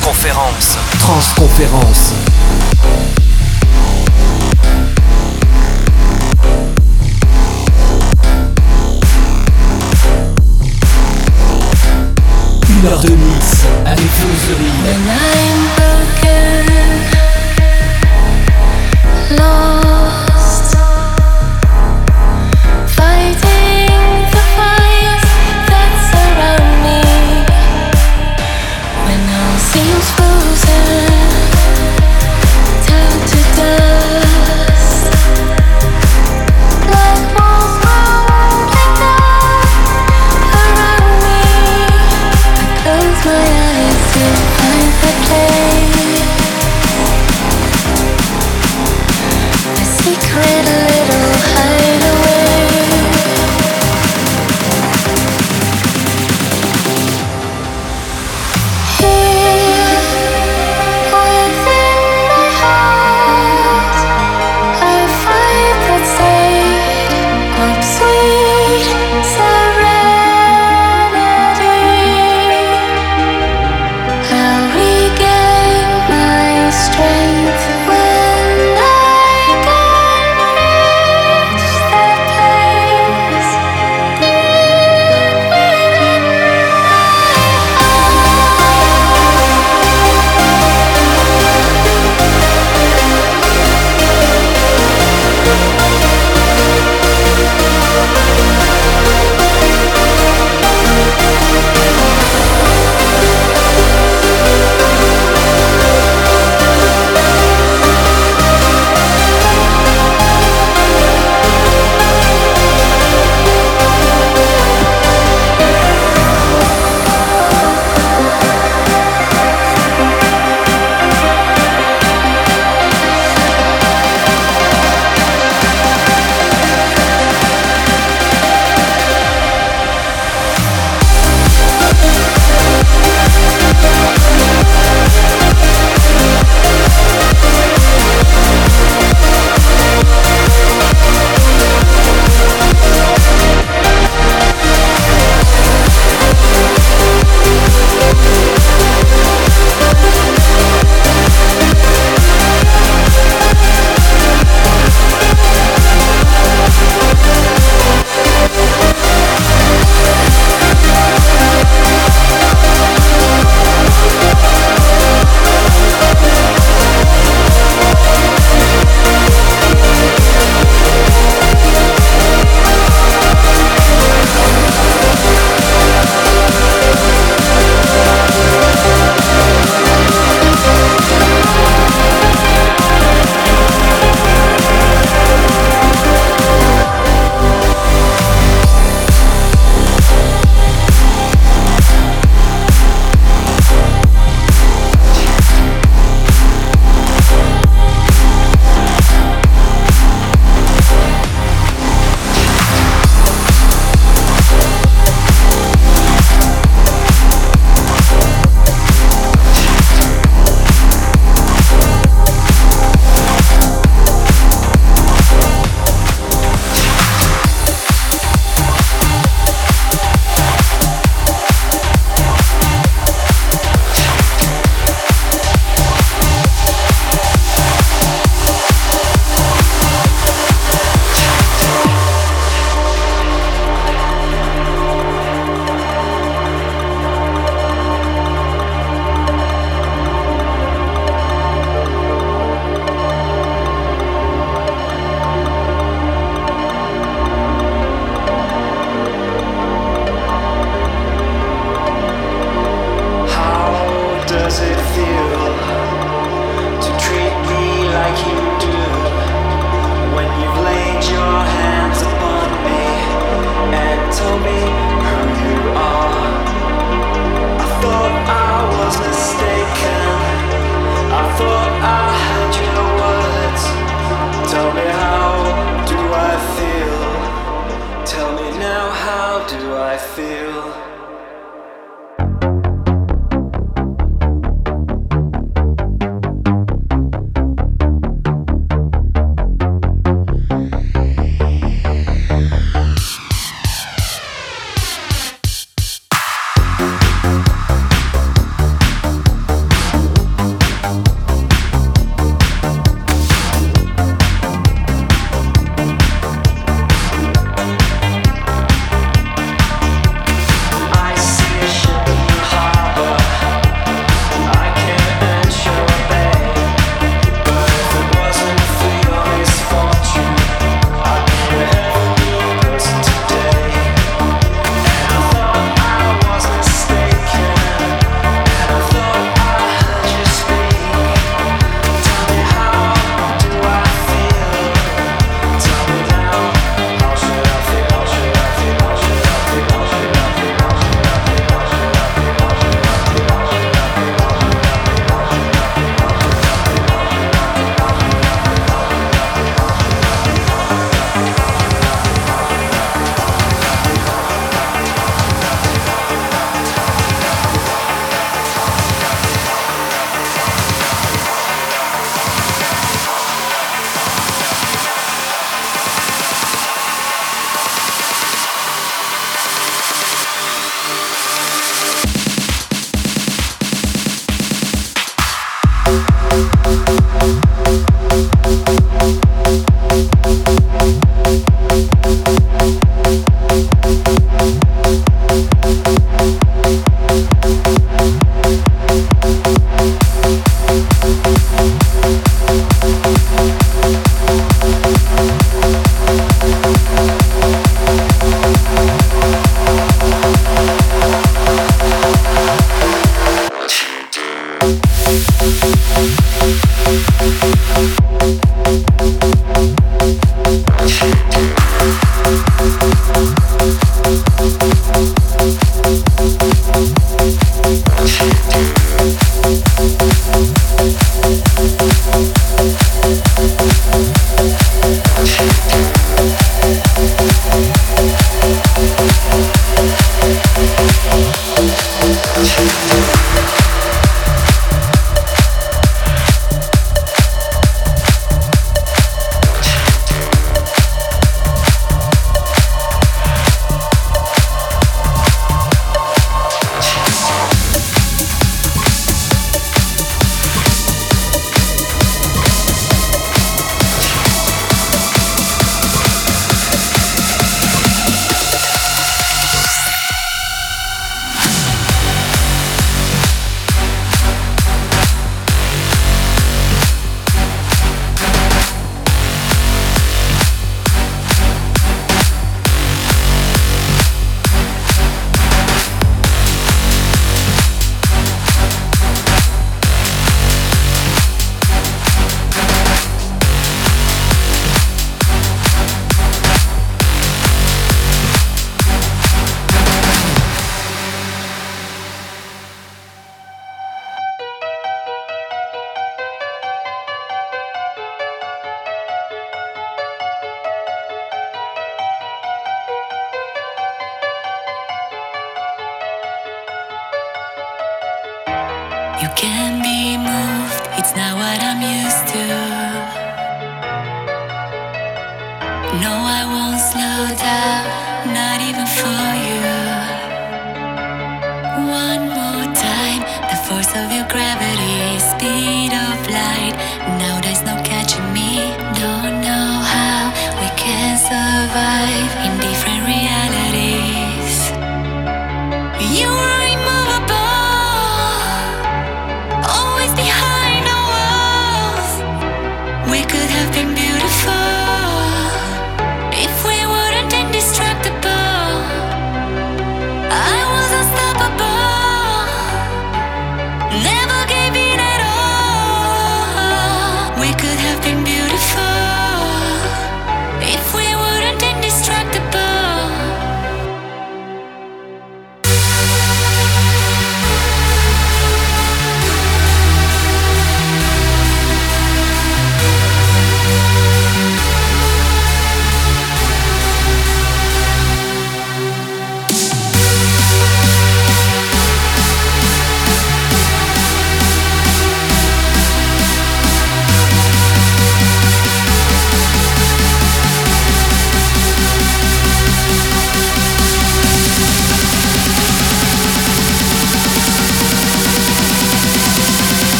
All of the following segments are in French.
Transconférence. Transconférence. Une heure de mix avec Floserie.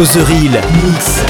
Real, mix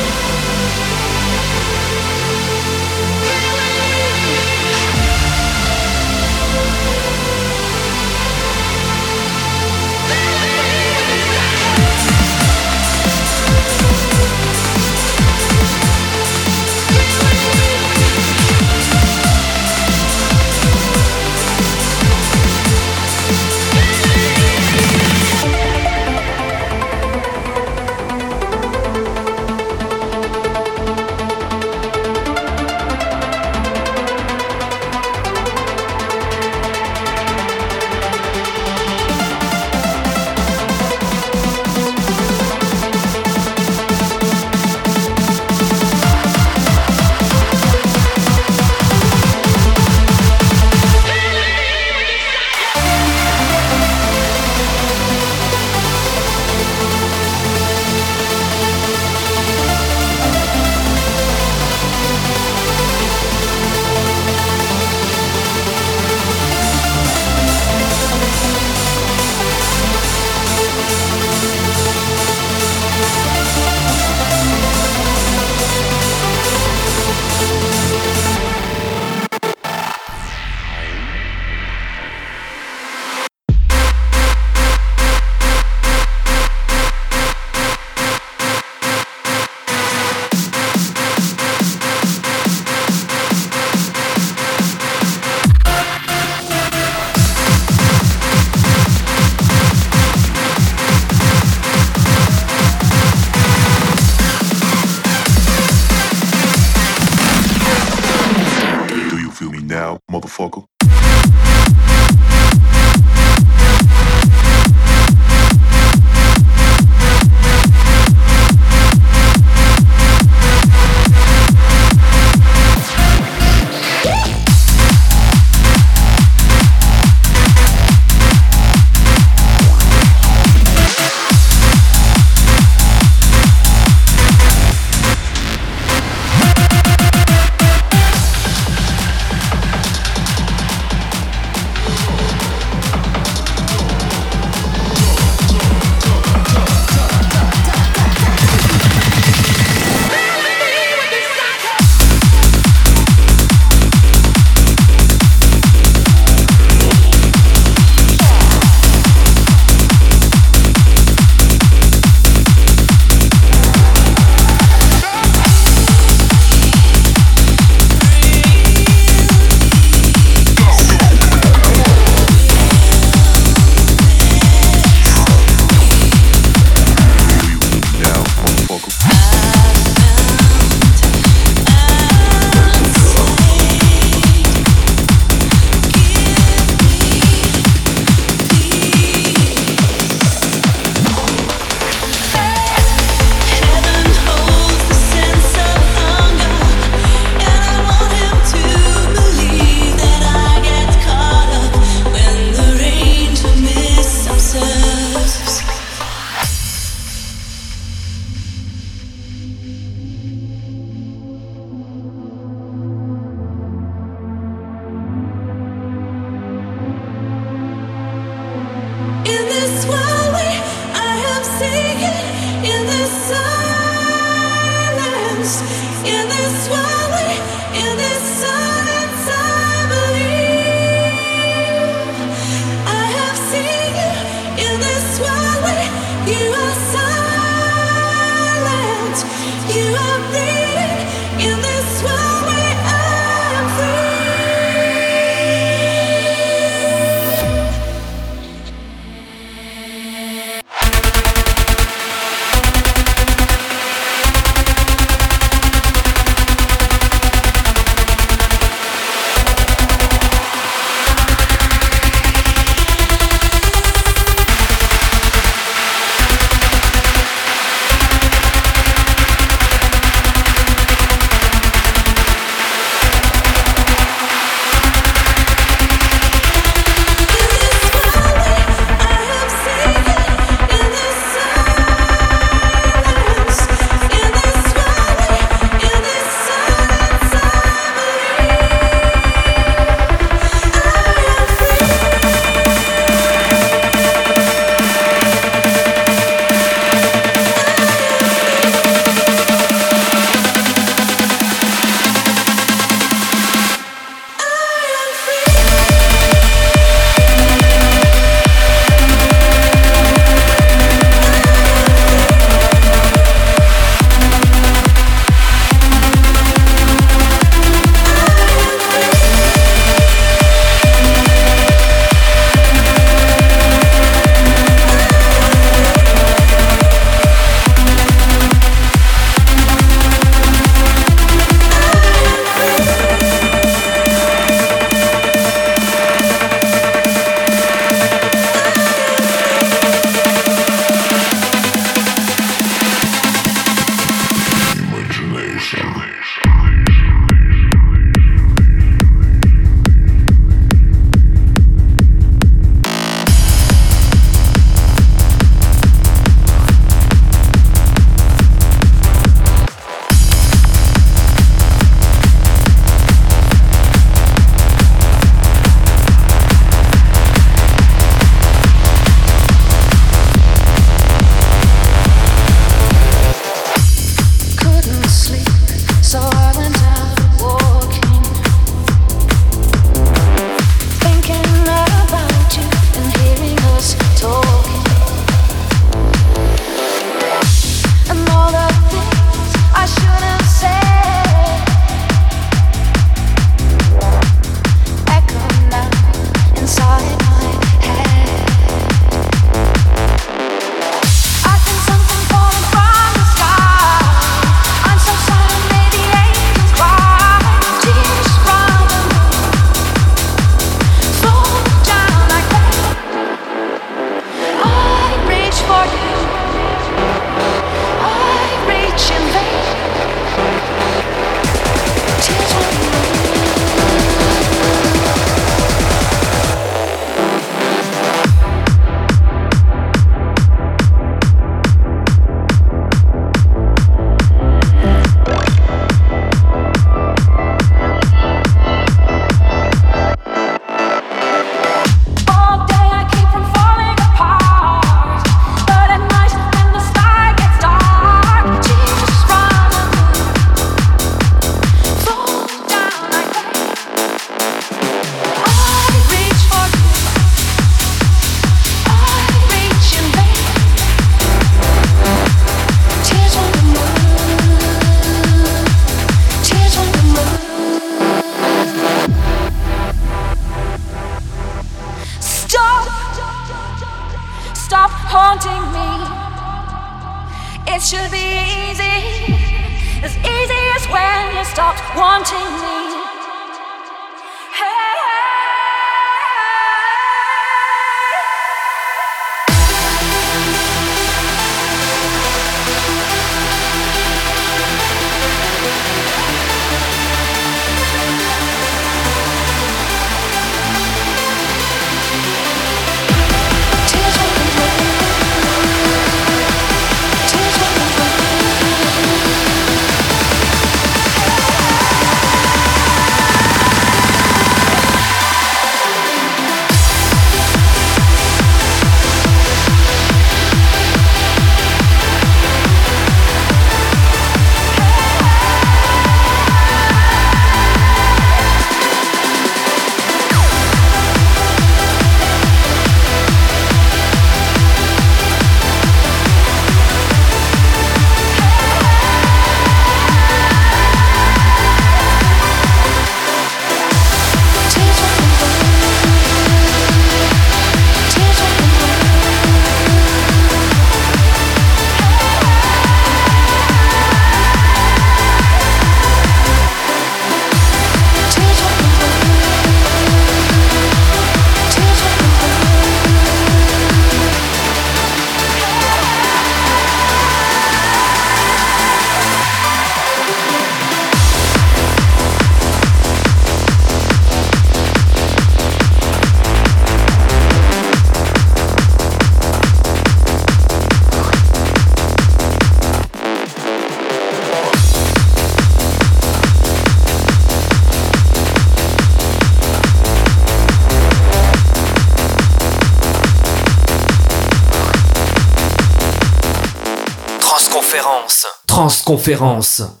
Transconférence.